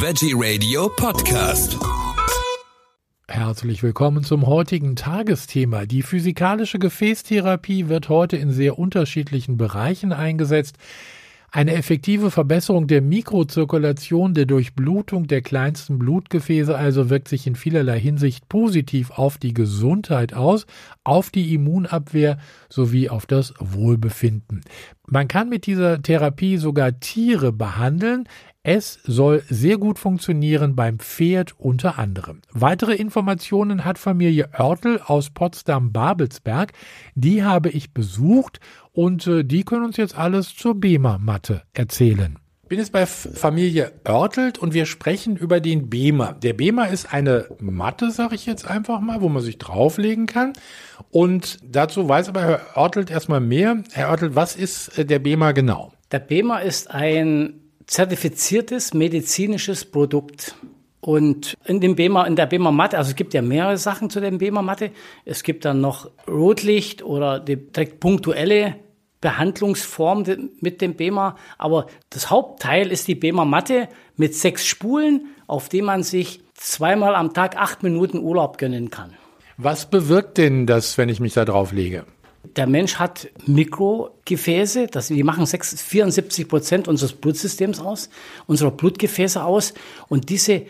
Veggie Radio Podcast. Herzlich willkommen zum heutigen Tagesthema. Die physikalische Gefäßtherapie wird heute in sehr unterschiedlichen Bereichen eingesetzt. Eine effektive Verbesserung der Mikrozirkulation, der Durchblutung der kleinsten Blutgefäße also wirkt sich in vielerlei Hinsicht positiv auf die Gesundheit aus, auf die Immunabwehr sowie auf das Wohlbefinden. Man kann mit dieser Therapie sogar Tiere behandeln. Es soll sehr gut funktionieren beim Pferd unter anderem. Weitere Informationen hat Familie Oertel aus Potsdam-Babelsberg. Die habe ich besucht und äh, die können uns jetzt alles zur BEMA-Matte erzählen. Ich bin jetzt bei Familie Oertelt und wir sprechen über den BEMA. Der BEMA ist eine Matte, sage ich jetzt einfach mal, wo man sich drauflegen kann. Und dazu weiß aber Herr Oertelt erstmal mehr. Herr Oertelt, was ist äh, der BEMA genau? Der BEMA ist ein zertifiziertes medizinisches Produkt. Und in dem BEMA, in der BEMA-Matte, also es gibt ja mehrere Sachen zu dem BEMA-Matte. Es gibt dann noch Rotlicht oder direkt punktuelle Behandlungsform mit dem BEMA. Aber das Hauptteil ist die BEMA-Matte mit sechs Spulen, auf dem man sich zweimal am Tag acht Minuten Urlaub gönnen kann. Was bewirkt denn das, wenn ich mich da drauf lege? Der Mensch hat Mikrogefäße, das, die machen 6, 74 Prozent unseres Blutsystems aus, unserer Blutgefäße aus. Und diese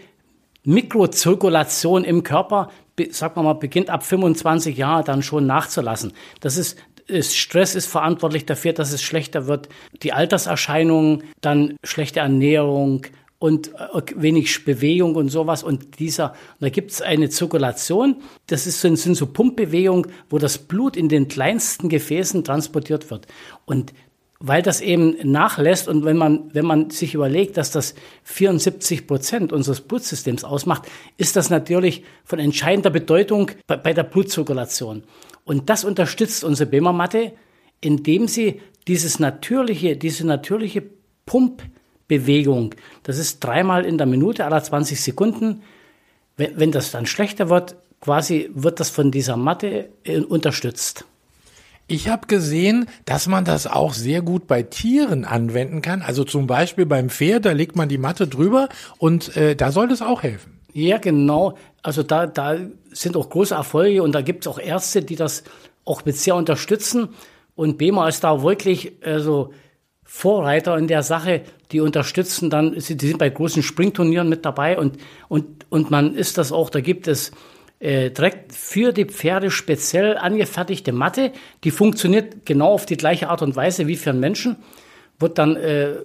Mikrozirkulation im Körper, sagen wir mal, beginnt ab 25 Jahren dann schon nachzulassen. Das ist, ist Stress ist verantwortlich dafür, dass es schlechter wird. Die Alterserscheinungen, dann schlechte Ernährung, und äh, wenig Bewegung und sowas. Und dieser, da gibt es eine Zirkulation, das ist, sind, sind so Pumpbewegungen, wo das Blut in den kleinsten Gefäßen transportiert wird. Und weil das eben nachlässt und wenn man, wenn man sich überlegt, dass das 74 Prozent unseres Blutsystems ausmacht, ist das natürlich von entscheidender Bedeutung bei, bei der Blutzirkulation. Und das unterstützt unsere BEMA-Matte, indem sie dieses natürliche, diese natürliche Pump Bewegung. Das ist dreimal in der Minute, aller 20 Sekunden. Wenn, wenn das dann schlechter wird, quasi wird das von dieser Matte äh, unterstützt. Ich habe gesehen, dass man das auch sehr gut bei Tieren anwenden kann. Also zum Beispiel beim Pferd, da legt man die Matte drüber und äh, da soll das auch helfen. Ja, genau. Also da, da sind auch große Erfolge und da gibt es auch Ärzte, die das auch mit sehr unterstützen. Und BEMA ist da wirklich also Vorreiter in der Sache, die unterstützen dann, die sind bei großen Springturnieren mit dabei und, und, und man ist das auch, da gibt es äh, direkt für die Pferde speziell angefertigte Matte, die funktioniert genau auf die gleiche Art und Weise wie für einen Menschen, wird dann äh,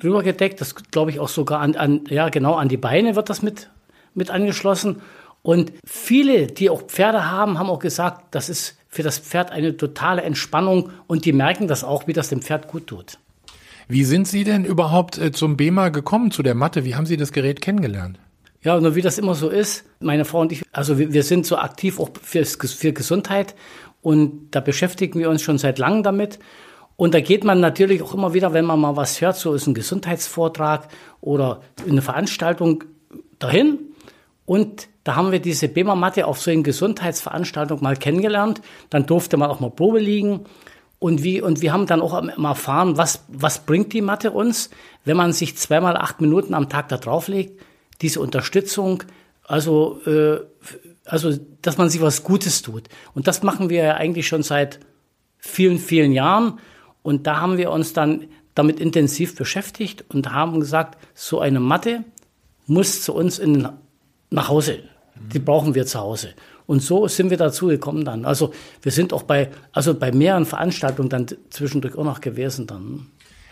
drüber gedeckt, das glaube ich auch sogar an, an, ja genau, an die Beine wird das mit, mit angeschlossen. Und viele, die auch Pferde haben, haben auch gesagt, das ist für das Pferd eine totale Entspannung und die merken das auch, wie das dem Pferd gut tut. Wie sind Sie denn überhaupt äh, zum BEMA gekommen, zu der Matte? Wie haben Sie das Gerät kennengelernt? Ja, nur wie das immer so ist, meine Frau und ich, also wir, wir sind so aktiv auch für, für Gesundheit und da beschäftigen wir uns schon seit langem damit. Und da geht man natürlich auch immer wieder, wenn man mal was hört, so ist ein Gesundheitsvortrag oder eine Veranstaltung dahin. Und da haben wir diese BEMA-Matte auf so einer Gesundheitsveranstaltung mal kennengelernt. Dann durfte man auch mal Probe liegen. Und wie, und wir haben dann auch erfahren, was, was bringt die Mathe uns, wenn man sich zweimal acht Minuten am Tag da drauflegt, diese Unterstützung, also, äh, also, dass man sich was Gutes tut. Und das machen wir ja eigentlich schon seit vielen, vielen Jahren. Und da haben wir uns dann damit intensiv beschäftigt und haben gesagt, so eine Matte muss zu uns in, nach Hause. Die brauchen wir zu Hause. Und so sind wir dazu gekommen dann. Also wir sind auch bei, also bei mehreren Veranstaltungen dann zwischendurch auch noch gewesen dann.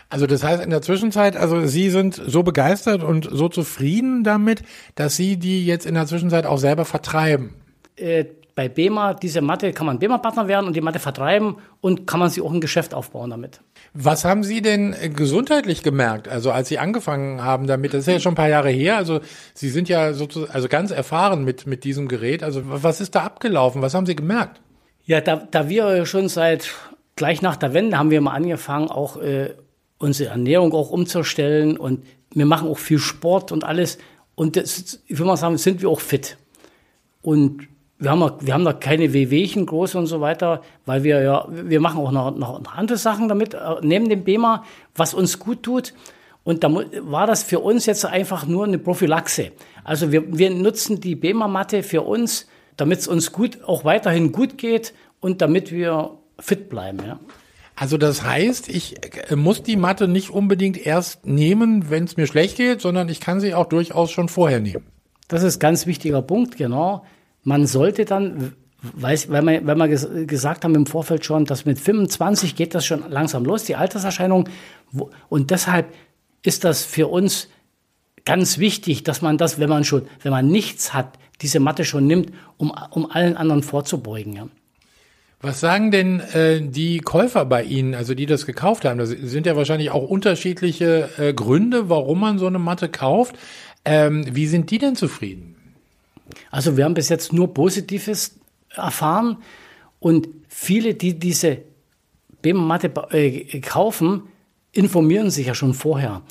Also das heißt in der Zwischenzeit, also Sie sind so begeistert und so zufrieden damit, dass Sie die jetzt in der Zwischenzeit auch selber vertreiben. Äh, bei BEMA, diese Matte, kann man BEMA-Partner werden und die Matte vertreiben und kann man sich auch ein Geschäft aufbauen damit. Was haben Sie denn gesundheitlich gemerkt? Also als Sie angefangen haben damit, das ist ja schon ein paar Jahre her, also Sie sind ja sozusagen, also ganz erfahren mit, mit diesem Gerät. Also was ist da abgelaufen? Was haben Sie gemerkt? Ja, da, da wir schon seit gleich nach der Wende haben wir mal angefangen, auch äh, unsere Ernährung auch umzustellen und wir machen auch viel Sport und alles. Und das, ich würde mal sagen, sind wir auch fit. Und wir haben, wir haben da keine Wehwehchen groß und so weiter, weil wir ja, wir machen auch noch, noch andere Sachen damit, äh, neben dem BEMA, was uns gut tut. Und da war das für uns jetzt einfach nur eine Prophylaxe. Also wir, wir nutzen die BEMA-Matte für uns, damit es uns gut, auch weiterhin gut geht und damit wir fit bleiben. Ja. Also das heißt, ich äh, muss die Matte nicht unbedingt erst nehmen, wenn es mir schlecht geht, sondern ich kann sie auch durchaus schon vorher nehmen. Das ist ganz wichtiger Punkt, genau. Man sollte dann, weiß, weil wir, weil wir gesagt haben im Vorfeld schon, dass mit 25 geht das schon langsam los, die Alterserscheinung. Und deshalb ist das für uns ganz wichtig, dass man das, wenn man schon, wenn man nichts hat, diese Matte schon nimmt, um, um allen anderen vorzubeugen. Ja. Was sagen denn äh, die Käufer bei Ihnen, also die das gekauft haben? Das sind ja wahrscheinlich auch unterschiedliche äh, Gründe, warum man so eine Matte kauft. Ähm, wie sind die denn zufrieden? Also wir haben bis jetzt nur Positives erfahren und viele, die diese BEM-Matte äh, kaufen, informieren sich ja schon vorher.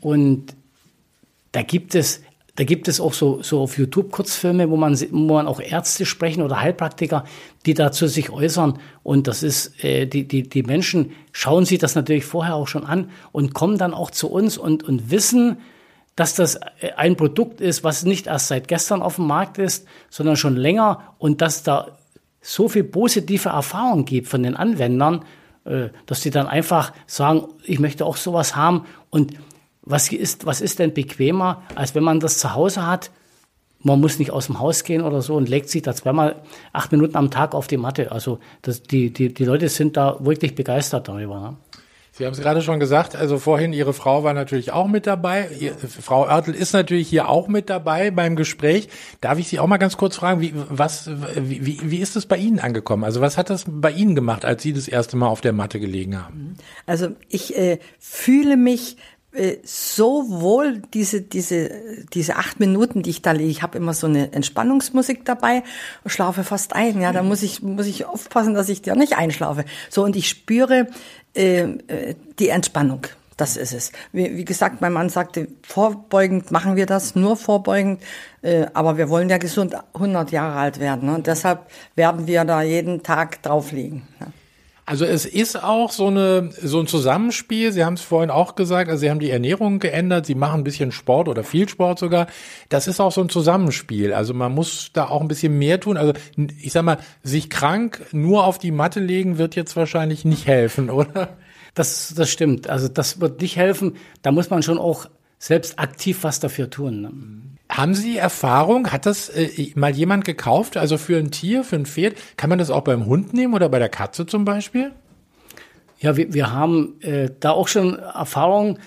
Und da gibt es da gibt es auch so, so auf YouTube Kurzfilme, wo man, wo man auch Ärzte sprechen oder Heilpraktiker, die dazu sich äußern. Und das ist, äh, die, die, die Menschen schauen sich das natürlich vorher auch schon an und kommen dann auch zu uns und, und wissen, dass das äh, ein Produkt ist, was nicht erst seit gestern auf dem Markt ist, sondern schon länger und dass da so viel positive Erfahrung gibt von den Anwendern, äh, dass die dann einfach sagen, ich möchte auch sowas haben und was ist, was ist denn bequemer, als wenn man das zu Hause hat? Man muss nicht aus dem Haus gehen oder so und legt sich da zweimal acht Minuten am Tag auf die Matte. Also das, die, die, die Leute sind da wirklich begeistert darüber. Ne? Sie haben es gerade schon gesagt, also vorhin Ihre Frau war natürlich auch mit dabei. Ihr, Frau Oertel ist natürlich hier auch mit dabei beim Gespräch. Darf ich Sie auch mal ganz kurz fragen, wie, was, wie, wie ist es bei Ihnen angekommen? Also was hat das bei Ihnen gemacht, als Sie das erste Mal auf der Matte gelegen haben? Also ich äh, fühle mich äh, so wohl diese diese diese acht Minuten, die ich da lege. Ich habe immer so eine Entspannungsmusik dabei schlafe fast ein. Ja, da muss ich muss ich aufpassen, dass ich da nicht einschlafe. So und ich spüre äh, äh, die Entspannung. Das ist es. Wie, wie gesagt, mein Mann sagte, vorbeugend machen wir das, nur vorbeugend. Äh, aber wir wollen ja gesund 100 Jahre alt werden. Ne? Und deshalb werden wir da jeden Tag drauflegen. Ja. Also es ist auch so eine so ein Zusammenspiel. Sie haben es vorhin auch gesagt. Also Sie haben die Ernährung geändert. Sie machen ein bisschen Sport oder viel Sport sogar. Das ist auch so ein Zusammenspiel. Also man muss da auch ein bisschen mehr tun. Also ich sag mal, sich krank nur auf die Matte legen wird jetzt wahrscheinlich nicht helfen, oder? Das das stimmt. Also das wird nicht helfen. Da muss man schon auch selbst aktiv was dafür tun. Ne? Haben Sie Erfahrung? Hat das äh, mal jemand gekauft? Also für ein Tier, für ein Pferd? Kann man das auch beim Hund nehmen oder bei der Katze zum Beispiel? Ja, wir, wir haben äh, da auch schon Erfahrung.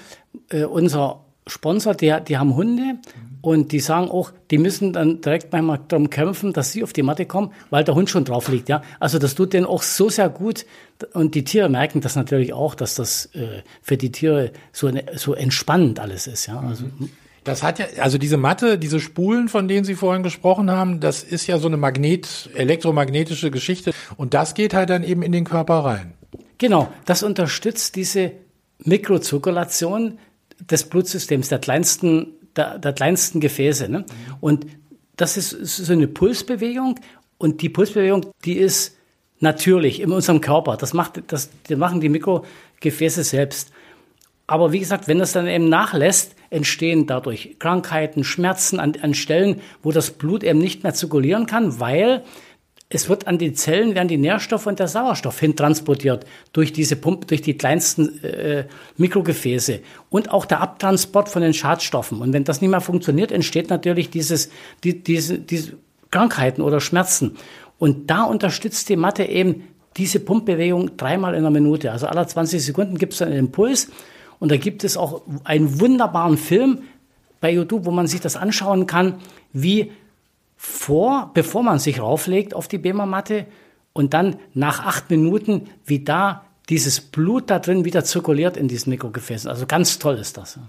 Äh, unser Sponsor, die, die haben Hunde mhm. und die sagen auch, die müssen dann direkt manchmal darum kämpfen, dass sie auf die Matte kommen, weil der Hund schon drauf liegt. Ja? Also das tut denen auch so sehr gut und die Tiere merken das natürlich auch, dass das äh, für die Tiere so, so entspannend alles ist. Ja? Also, mhm. Das hat ja, also diese Matte, diese Spulen, von denen Sie vorhin gesprochen haben, das ist ja so eine Magnet, elektromagnetische Geschichte. Und das geht halt dann eben in den Körper rein. Genau, das unterstützt diese Mikrozirkulation des Blutsystems, der kleinsten, der, der kleinsten Gefäße. Ne? Und das ist so eine Pulsbewegung. Und die Pulsbewegung, die ist natürlich in unserem Körper. Das, macht, das, das machen die Mikrogefäße selbst. Aber wie gesagt, wenn das dann eben nachlässt, entstehen dadurch Krankheiten, Schmerzen an, an Stellen, wo das Blut eben nicht mehr zirkulieren kann, weil es wird an die Zellen werden die Nährstoffe und der Sauerstoff hintransportiert durch diese Pumpe, durch die kleinsten äh, Mikrogefäße und auch der Abtransport von den Schadstoffen. Und wenn das nicht mehr funktioniert, entsteht natürlich dieses, die, diese, diese Krankheiten oder Schmerzen. Und da unterstützt die Matte eben diese Pumpbewegung dreimal in einer Minute. Also alle 20 Sekunden gibt es einen Impuls und da gibt es auch einen wunderbaren Film bei YouTube, wo man sich das anschauen kann, wie vor, bevor man sich rauflegt auf die Bema-Matte und dann nach acht Minuten, wie da dieses Blut da drin wieder zirkuliert in diesen Mikrogefäßen. Also ganz toll ist das.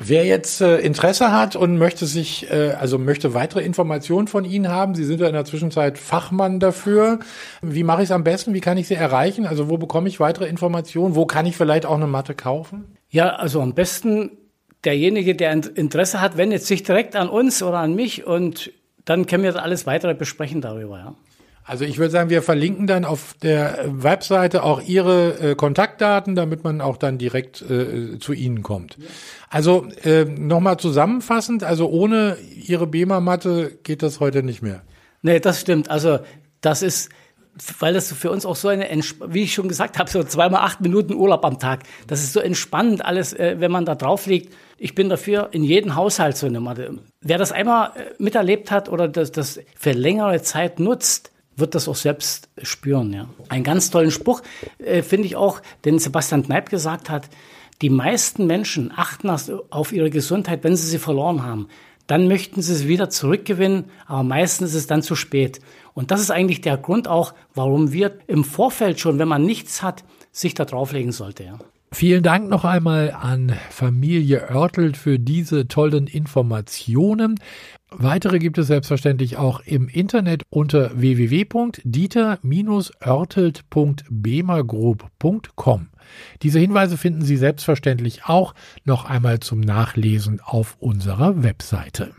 Wer jetzt äh, Interesse hat und möchte sich, äh, also möchte weitere Informationen von Ihnen haben, Sie sind ja in der Zwischenzeit Fachmann dafür. Wie mache ich es am besten? Wie kann ich Sie erreichen? Also wo bekomme ich weitere Informationen? Wo kann ich vielleicht auch eine Matte kaufen? Ja, also am besten derjenige, der Interesse hat, wendet sich direkt an uns oder an mich und dann können wir alles weitere besprechen darüber. Ja. Also ich würde sagen, wir verlinken dann auf der Webseite auch Ihre äh, Kontaktdaten, damit man auch dann direkt äh, zu Ihnen kommt. Also äh, nochmal zusammenfassend, also ohne Ihre BEMA-Matte geht das heute nicht mehr. Nee, das stimmt. Also das ist, weil das für uns auch so eine, wie ich schon gesagt habe, so zweimal acht Minuten Urlaub am Tag. Das ist so entspannend alles, äh, wenn man da drauf liegt. Ich bin dafür in jedem Haushalt so eine Matte. Wer das einmal äh, miterlebt hat oder das, das für längere Zeit nutzt, wird das auch selbst spüren. Ja. Einen ganz tollen Spruch äh, finde ich auch, den Sebastian Kneip gesagt hat, die meisten Menschen achten auf ihre Gesundheit, wenn sie sie verloren haben. Dann möchten sie sie wieder zurückgewinnen, aber meistens ist es dann zu spät. Und das ist eigentlich der Grund auch, warum wir im Vorfeld schon, wenn man nichts hat, sich da drauflegen sollte. Ja. Vielen Dank noch einmal an Familie Oertelt für diese tollen Informationen. Weitere gibt es selbstverständlich auch im Internet unter www.dieter-oertelt.bemagroup.com. Diese Hinweise finden Sie selbstverständlich auch noch einmal zum Nachlesen auf unserer Webseite.